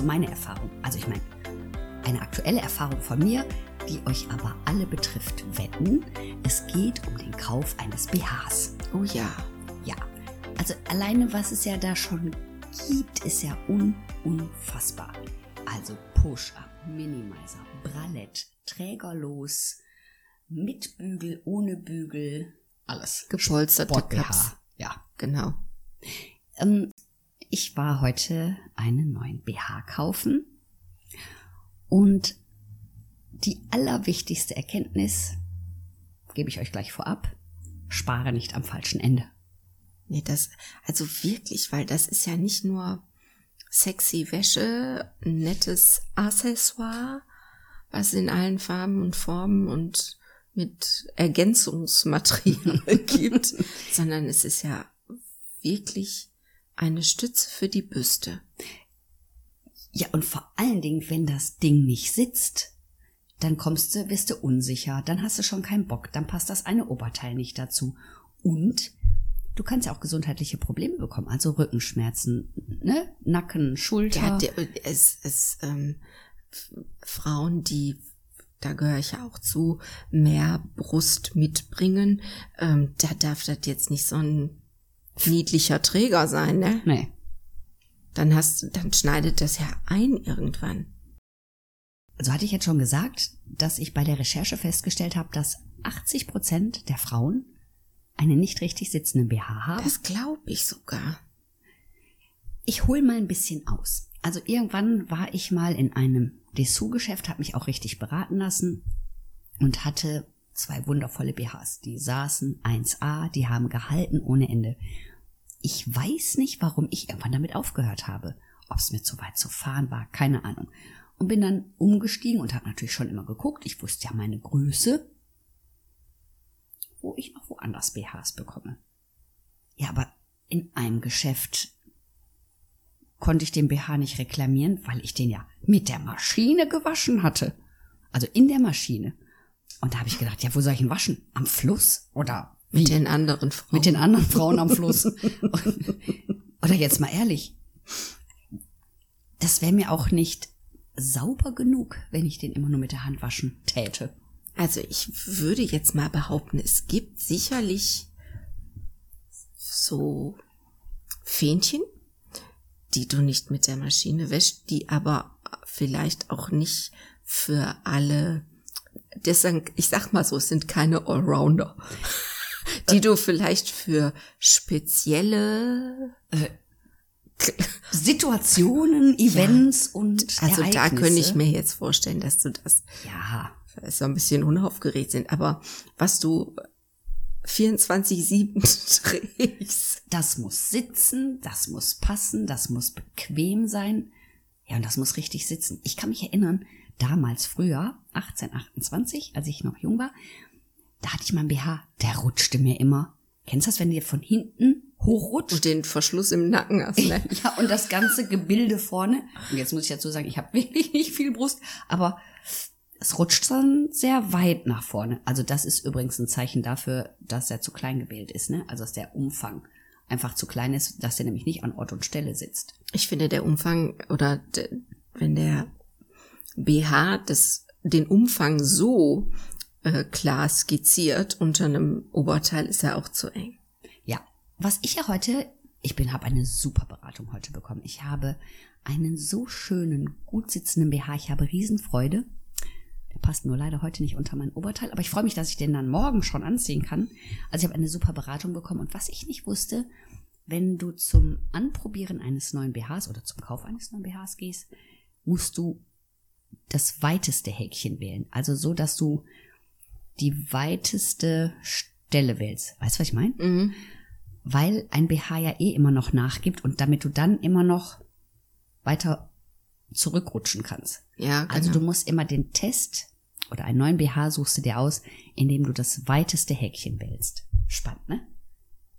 Also meine Erfahrung. Also ich meine, eine aktuelle Erfahrung von mir, die euch aber alle betrifft. Wetten, es geht um den Kauf eines BHs. Oh ja. Ja. Also alleine, was es ja da schon gibt, ist ja un unfassbar. Also Push-Up, Minimizer, Bralett, trägerlos, mit Bügel, ohne Bügel, alles. Gepolsterte Cups. Ja. Genau. Ähm, ich war heute einen neuen BH kaufen und die allerwichtigste Erkenntnis gebe ich euch gleich vorab. Spare nicht am falschen Ende. Nee, das, also wirklich, weil das ist ja nicht nur sexy Wäsche, nettes Accessoire, was in allen Farben und Formen und mit Ergänzungsmaterial gibt, sondern es ist ja wirklich eine Stütze für die Büste. Ja, und vor allen Dingen, wenn das Ding nicht sitzt, dann kommst du, wirst du unsicher, dann hast du schon keinen Bock, dann passt das eine Oberteil nicht dazu. Und du kannst ja auch gesundheitliche Probleme bekommen, also Rückenschmerzen, ne? Nacken, Schulter. Ja, der, es, es, ähm, Frauen, die da gehöre ich ja auch zu, mehr Brust mitbringen, ähm, da darf das jetzt nicht so ein niedlicher Träger sein, ne? Nee. Dann hast, dann schneidet das ja ein irgendwann. So hatte ich jetzt schon gesagt, dass ich bei der Recherche festgestellt habe, dass 80 Prozent der Frauen einen nicht richtig sitzenden BH haben. Das glaube ich sogar. Ich hol mal ein bisschen aus. Also irgendwann war ich mal in einem Dessous-Geschäft, habe mich auch richtig beraten lassen und hatte zwei wundervolle BHs. Die saßen 1A, die haben gehalten ohne Ende. Ich weiß nicht, warum ich irgendwann damit aufgehört habe. Ob es mir zu weit zu fahren war, keine Ahnung. Und bin dann umgestiegen und habe natürlich schon immer geguckt. Ich wusste ja meine Größe, wo ich noch woanders BHs bekomme. Ja, aber in einem Geschäft konnte ich den BH nicht reklamieren, weil ich den ja mit der Maschine gewaschen hatte. Also in der Maschine. Und da habe ich gedacht, ja, wo soll ich ihn waschen? Am Fluss? Oder wie? Mit den anderen Frauen. Mit den anderen Frauen am Fluss. Oder jetzt mal ehrlich, das wäre mir auch nicht sauber genug, wenn ich den immer nur mit der Hand waschen täte. Also ich würde jetzt mal behaupten, es gibt sicherlich so Fähnchen, die du nicht mit der Maschine wäschst, die aber vielleicht auch nicht für alle deswegen, ich sag mal so, es sind keine Allrounder, die du vielleicht für spezielle äh, Situationen, Events ja. und also Ereignisse. da könnte ich mir jetzt vorstellen, dass du das ja so ein bisschen unaufgeregt sind, aber was du 24/7 trägst, das muss sitzen, das muss passen, das muss bequem sein. Ja, und das muss richtig sitzen. Ich kann mich erinnern, damals früher, 1828, als ich noch jung war, da hatte ich meinen BH, der rutschte mir immer. Kennst du das, wenn dir von hinten hochrutscht? Und den Verschluss im Nacken hast, ne? ja, und das ganze Gebilde vorne. Und jetzt muss ich dazu sagen, ich habe wirklich nicht viel Brust, aber es rutscht dann sehr weit nach vorne. Also das ist übrigens ein Zeichen dafür, dass er zu klein gewählt ist, ne? Also dass der Umfang einfach zu klein ist, dass er nämlich nicht an Ort und Stelle sitzt. Ich finde, der Umfang oder wenn der BH das, den Umfang so äh, klar skizziert unter einem Oberteil, ist er auch zu eng. Ja, was ich ja heute, ich bin, habe eine super Beratung heute bekommen. Ich habe einen so schönen, gut sitzenden BH. Ich habe Riesenfreude. Der passt nur leider heute nicht unter mein Oberteil, aber ich freue mich, dass ich den dann morgen schon anziehen kann. Also ich habe eine super Beratung bekommen und was ich nicht wusste, wenn du zum Anprobieren eines neuen BHs oder zum Kauf eines neuen BHs gehst, musst du das weiteste Häkchen wählen. Also so, dass du die weiteste Stelle wählst. Weißt du, was ich meine? Mhm. Weil ein BH ja eh immer noch nachgibt und damit du dann immer noch weiter zurückrutschen kannst. Ja, genau. Also du musst immer den Test oder einen neuen BH suchst du dir aus, indem du das weiteste Häkchen wählst. Spannend, ne?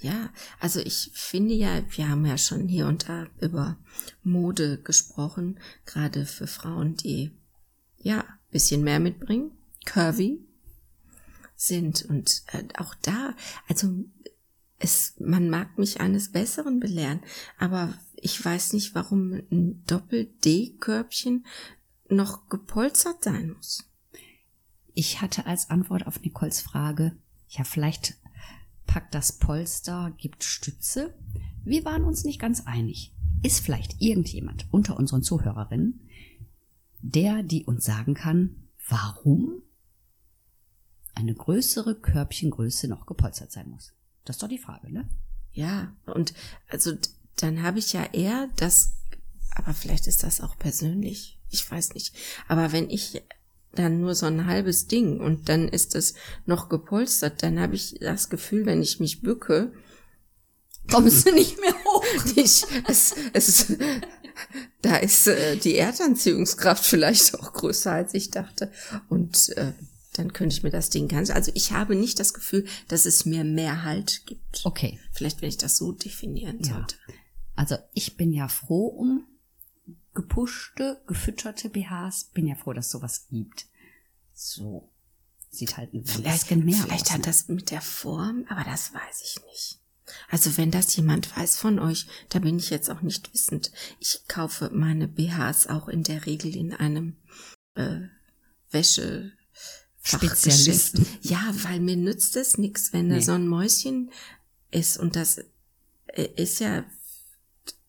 Ja, also ich finde ja, wir haben ja schon hier und da über Mode gesprochen, gerade für Frauen, die ja bisschen mehr mitbringen, curvy sind und äh, auch da, also es, man mag mich eines Besseren belehren, aber ich weiß nicht, warum ein Doppel-D-Körbchen noch gepolstert sein muss. Ich hatte als Antwort auf Nicoles Frage, ja, vielleicht packt das Polster, gibt Stütze. Wir waren uns nicht ganz einig. Ist vielleicht irgendjemand unter unseren Zuhörerinnen, der, die uns sagen kann, warum eine größere Körbchengröße noch gepolstert sein muss? Das ist doch die Frage, ne? Ja, und also dann habe ich ja eher das, aber vielleicht ist das auch persönlich, ich weiß nicht. Aber wenn ich dann nur so ein halbes Ding und dann ist es noch gepolstert, dann habe ich das Gefühl, wenn ich mich bücke, kommst du nicht mehr hoch. Ich, es, es, da ist äh, die Erdanziehungskraft vielleicht auch größer, als ich dachte. Und äh, dann könnte ich mir das Ding ganz. Also ich habe nicht das Gefühl, dass es mir mehr Halt gibt. Okay. Vielleicht, wenn ich das so definieren Ja. sollte. Also ich bin ja froh um gepushte, gefütterte BHs. Bin ja froh, dass sowas gibt. So. Sieht halt ein Vielleicht, bisschen mehr vielleicht aus. hat ne? das mit der Form, aber das weiß ich nicht. Also wenn das jemand weiß von euch, da bin ich jetzt auch nicht wissend. Ich kaufe meine BHs auch in der Regel in einem äh, Wäsche Spezialisten. Ja, weil mir nützt es nichts, wenn da Nee. so ein Mäuschen ist und das äh, ist ja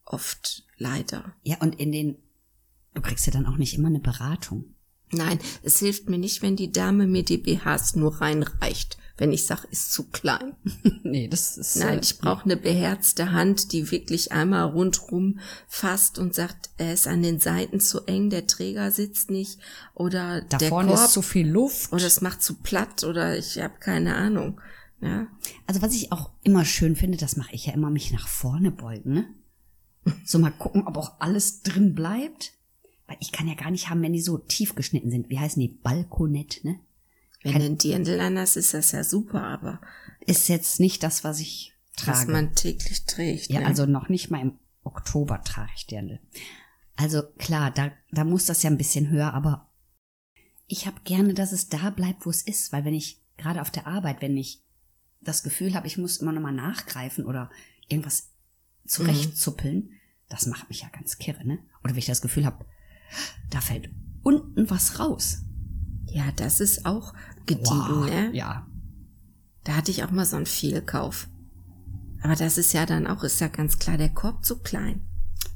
oft leider. Ja, und in den, du kriegst ja dann auch nicht immer eine Beratung. Nein, es hilft mir nicht, wenn die Dame mir die BHs nur reinreicht, wenn ich sag, ist zu klein. nee, das ist. äh, Nein, ich brauche eine beherzte Hand, die wirklich einmal rundrum fasst und sagt, er ist an den Seiten zu eng, der Träger sitzt nicht oder Da der vorne Korb ist zu viel Luft. oder es macht zu platt oder ich habe keine Ahnung. Ja, Also was ich auch immer schön finde, das mache ich ja immer, mich nach vorne beugen, ne? So mal gucken, ob auch alles drin bleibt. Weil ich kann ja gar nicht haben, wenn die so tief geschnitten sind. Wie heißen die? Balkonett, ne? Wenn ein Dirndl anders ist, das ja super, aber Ist jetzt nicht das, was ich was trage. man täglich trägt. ja, ne? also noch nicht mal im Oktober trage ich Dirndl. Also klar, da, da muss das ja ein bisschen höher, aber ich habe gerne, dass es da bleibt, wo es ist. Weil wenn ich, gerade auf der Arbeit, wenn ich das Gefühl habe, ich muss immer nochmal nachgreifen oder irgendwas zurechtzuppeln, das macht mich ja ganz kirre, ne? Oder wenn ich das Gefühl habe, da fällt unten was raus. Ja, das ist auch gediegen, Wow, ne? Ja. Da hatte ich auch mal so einen Fehlkauf. Aber das ist ja dann auch, ist ja ganz klar, der Korb zu klein.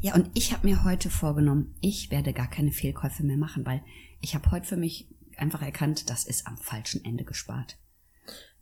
Ja, und ich habe mir heute vorgenommen, ich werde gar keine Fehlkäufe mehr machen, weil ich habe heute für mich einfach erkannt, das ist am falschen Ende gespart.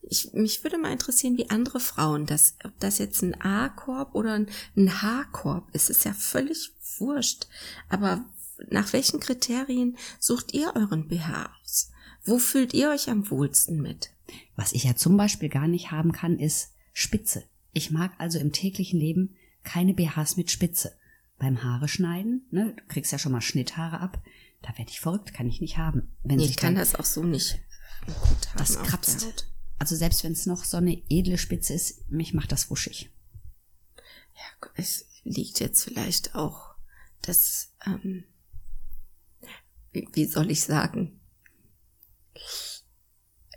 Ich, mich würde mal interessieren, wie andere Frauen das, ob das jetzt ein A-Korb oder ein, ein H-Korb ist, ist ja völlig wurscht. Aber nach welchen Kriterien sucht ihr euren BH aus? Wo fühlt ihr euch am wohlsten mit? Was ich ja zum Beispiel gar nicht haben kann, ist Spitze. Ich mag also im täglichen Leben keine BHs mit Spitze. Beim Haare schneiden, ne, du kriegst ja schon mal Schnitthaare ab, da werde ich verrückt, kann ich nicht haben. Wenn Nee, ich kann dann, das auch so nicht das kratzt. Also selbst wenn es noch so eine edle Spitze ist, mich macht das wuschig. Ja, es liegt jetzt vielleicht auch das, ähm, wie, soll ich sagen,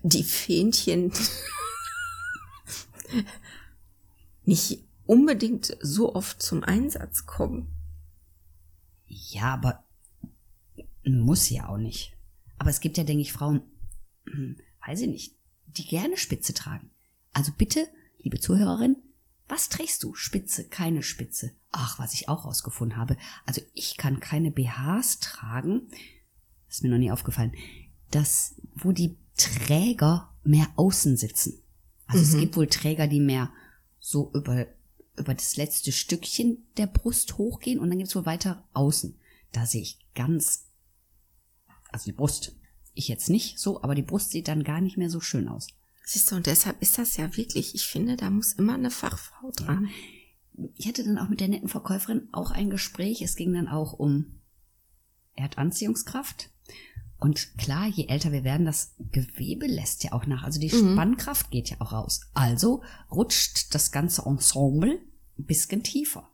die Fähnchen nicht unbedingt so oft zum Einsatz kommen. Ja, aber muss ja auch nicht. Aber es gibt ja, denke ich, Frauen, weiß ich nicht, die gerne Spitze tragen. Also bitte, liebe Zuhörerin, was trägst du? Spitze, keine Spitze. Ach, was ich auch rausgefunden habe. Also ich kann keine BHs tragen. Das ist mir noch nie aufgefallen. Das, wo die Träger mehr außen sitzen. Also es gibt wohl Träger, die mehr so über, über das letzte Stückchen der Brust hochgehen und dann gibt's wohl weiter außen. Da sehe ich ganz, also die Brust. Ich jetzt nicht so, aber die Brust sieht dann gar nicht mehr so schön aus. Siehst du, und deshalb ist das ja wirklich, ich finde, da muss immer eine Fachfrau dran. Ich hatte dann auch mit der netten Verkäuferin auch ein Gespräch. Es ging dann auch um Erdanziehungskraft. Und klar, je älter wir werden, das Gewebe lässt ja auch nach. Also die Spannkraft geht ja auch raus. Also rutscht das ganze Ensemble ein bisschen tiefer.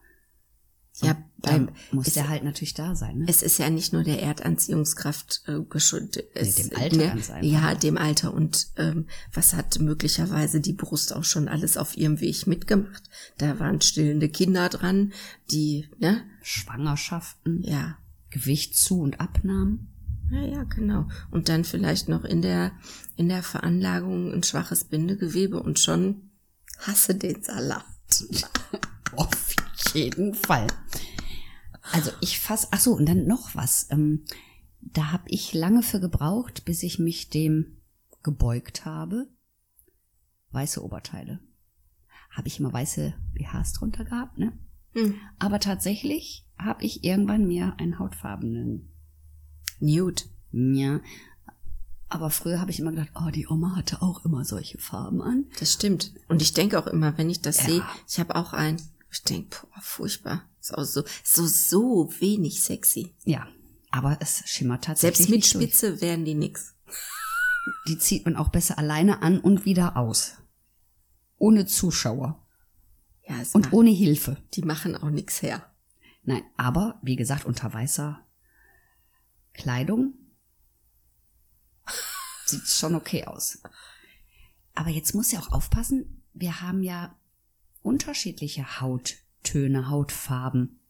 Ja, Und dann beim- muss der halt natürlich da sein. Ne? Es ist ja nicht nur der Erdanziehungskraft äh, geschuldet. es- dem Alter ne, ganz einfach. Ja, dem Alter. Und ähm, was hat möglicherweise die Brust auch schon alles auf ihrem Weg mitgemacht? Da waren stillende Kinder dran, die, ne? Schwangerschaften, Ja. Gewichtszu- und Abnahmen. Ja, ja, genau. Und dann vielleicht noch in der, in der Veranlagung ein schwaches Bindegewebe und schon hasse den Salat. Auf jeden Fall. Also ich fass, ach so, und dann noch was. Ähm, da habe ich lange für gebraucht, bis ich mich dem gebeugt habe. Weiße Oberteile. Habe ich immer weiße BHs drunter gehabt, ne? Hm. Aber tatsächlich habe ich irgendwann mir einen hautfarbenen, Nude. ja. Aber früher habe ich immer gedacht, oh, die Oma hatte auch immer solche Farben an. Das stimmt. Und ich denke auch immer, wenn ich das Ja. sehe, ich habe auch einen, ich denke, boah, furchtbar. Ist auch so, so, so wenig sexy. Ja, aber es schimmert tatsächlich. Selbst mit nicht durch. Spitze werden die nix. die zieht man auch besser alleine an und wieder aus. Ohne Zuschauer Ja, und ohne Hilfe. die machen auch nix her. Nein, aber wie gesagt, unter weißer Kleidung sieht schon okay aus. Aber jetzt muss ja auch aufpassen, wir haben ja unterschiedliche Hauttöne, Hautfarben.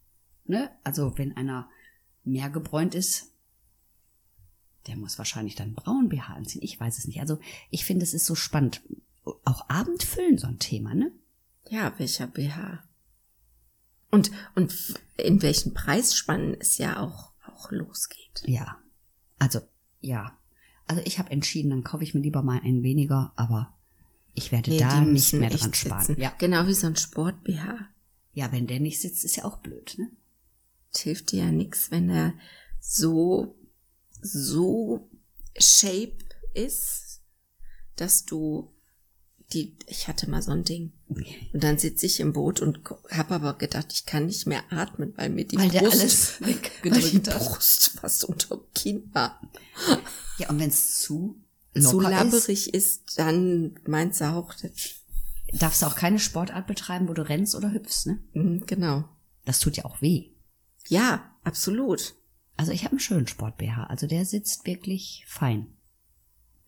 Ne? Also wenn einer mehr gebräunt ist, der muss wahrscheinlich dann braun BH anziehen. Ich weiß es nicht. Also ich finde, es ist so spannend. Auch Abendfüllen so ein Thema, ne? Ja, welcher BH? Und, und in welchen Preisspannen es ja auch, auch losgeht. Ja. Also, ja. Also ich habe entschieden, dann kaufe ich mir lieber mal einen weniger, aber ich werde Nee, da nicht mehr dran sparen. sitzen. Ja. Genau wie so ein Sport-BH. ja, wenn der nicht sitzt, ist ja auch blöd, ne? Es hilft dir ja nix, wenn er so, so shape ist, dass du die, ich hatte mal so ein Ding. Und dann sitze ich im Boot und habe aber gedacht, ich kann nicht mehr atmen, weil mir die Weil Brust, alles weil die. Brust fast unterm Kinn war. Ja, und wenn es zu Zu locker ist, labberig ist, dann meinst du auch, das, darfst du auch keine Sportart betreiben, wo du rennst oder hüpfst, ne? Mhm, genau. Das tut ja auch weh. Ja, absolut. Also ich habe einen schönen Sport-BH, also der sitzt wirklich fein.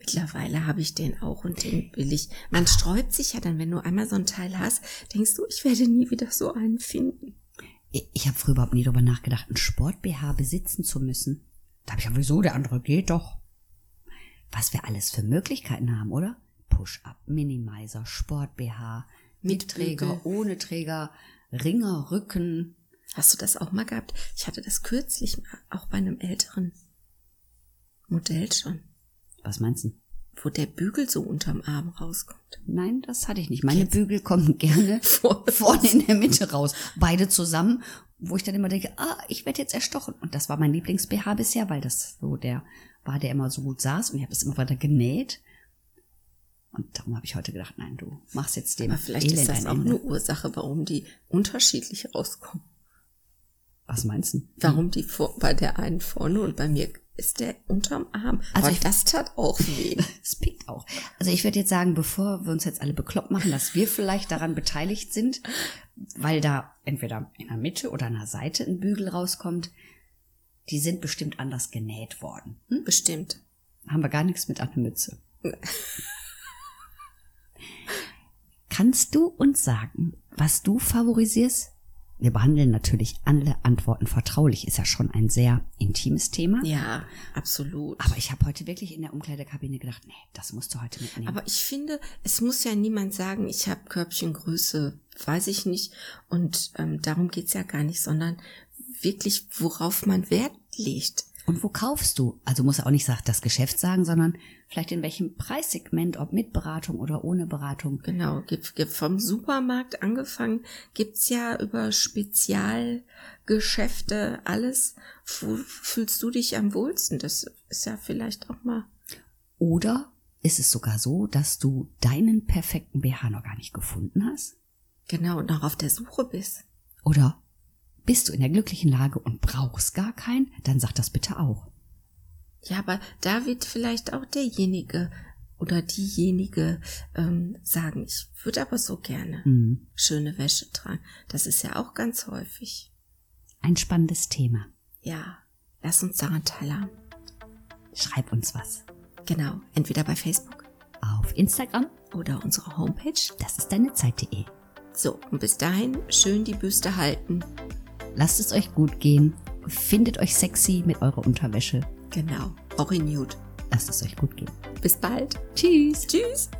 Mittlerweile habe ich den auch und den will ich. Man sträubt sich ja dann, wenn du einmal so ein Teil hast, denkst du, ich werde nie wieder so einen finden. Ich, ich habe früher überhaupt nie darüber nachgedacht, einen Sport-BH besitzen zu müssen. Da habe ich ja wieso, der andere geht doch. Was wir alles für Möglichkeiten haben, oder? Push-Up, Minimizer, Sport-BH, mit Mit Träger, ohne Träger, Ringer, Rücken. Hast du das auch mal gehabt? Ich hatte das kürzlich mal, auch bei einem älteren Modell schon, Was meinst du? wo der Bügel so unterm Arm rauskommt. Nein, das hatte ich nicht. Meine Bügel kommen gerne Vorne in der Mitte raus. Beide zusammen, wo ich dann immer denke, ah, ich werde jetzt erstochen. Und das war mein Lieblings-BH bisher, weil das so der war, der immer so gut saß und ich habe das immer weiter genäht. Und darum habe ich heute gedacht, nein, du machst jetzt dem Aber vielleicht ist Elend das ein auch Ende. eine Ursache, warum die unterschiedlich rauskommen. Was meinst du? Warum die vor, bei der einen vorne und bei mir ist der unterm Arm. Also Aber ich- das tat auch weh. Es piekt auch. Also ich würde jetzt sagen, bevor wir uns jetzt alle bekloppt machen, dass wir vielleicht daran beteiligt sind, weil da entweder in der Mitte oder an der Seite ein Bügel rauskommt, die sind bestimmt anders genäht worden. Hm? Bestimmt. Haben wir gar nichts mit an der Mütze. Kannst du uns sagen, was du favorisierst? Wir behandeln natürlich alle Antworten vertraulich, ist ja schon ein sehr intimes Thema. Ja, absolut. Aber ich habe heute wirklich in der Umkleidekabine gedacht, nee, das musst du heute mitnehmen. Aber ich finde, es muss ja niemand sagen, ich habe Körbchengröße, weiß ich nicht. Und ähm, darum geht's ja gar nicht, sondern wirklich, worauf man Wert legt. Und wo kaufst du? Also muss er auch nicht sagt, das Geschäft sagen, sondern vielleicht in welchem Preissegment, ob mit Beratung oder ohne Beratung. Genau, vom Supermarkt angefangen, gibt's ja über Spezialgeschäfte alles. Wo fühlst du dich am wohlsten? Das ist ja vielleicht auch mal. Oder ist es sogar so, dass du deinen perfekten BH noch gar nicht gefunden hast? Genau, noch auf der Suche bist. Oder Bist du in der glücklichen Lage und brauchst gar keinen, dann sag das bitte auch. Ja, aber da wird vielleicht auch derjenige oder diejenige ähm, sagen, ich würde aber so gerne Mhm. schöne Wäsche tragen. Das ist ja auch ganz häufig. Ein spannendes Thema. Ja, lass uns daran teilhaben. Schreib uns was. Genau, entweder bei Facebook Auf Instagram, oder unserer Homepage. das ist deine Zeit.de. So, und bis dahin schön die Büste halten. Lasst es euch gut gehen. Findet euch sexy mit eurer Unterwäsche. Genau, auch in Nude. Lasst es euch gut gehen. Bis bald. Tschüss. Tschüss.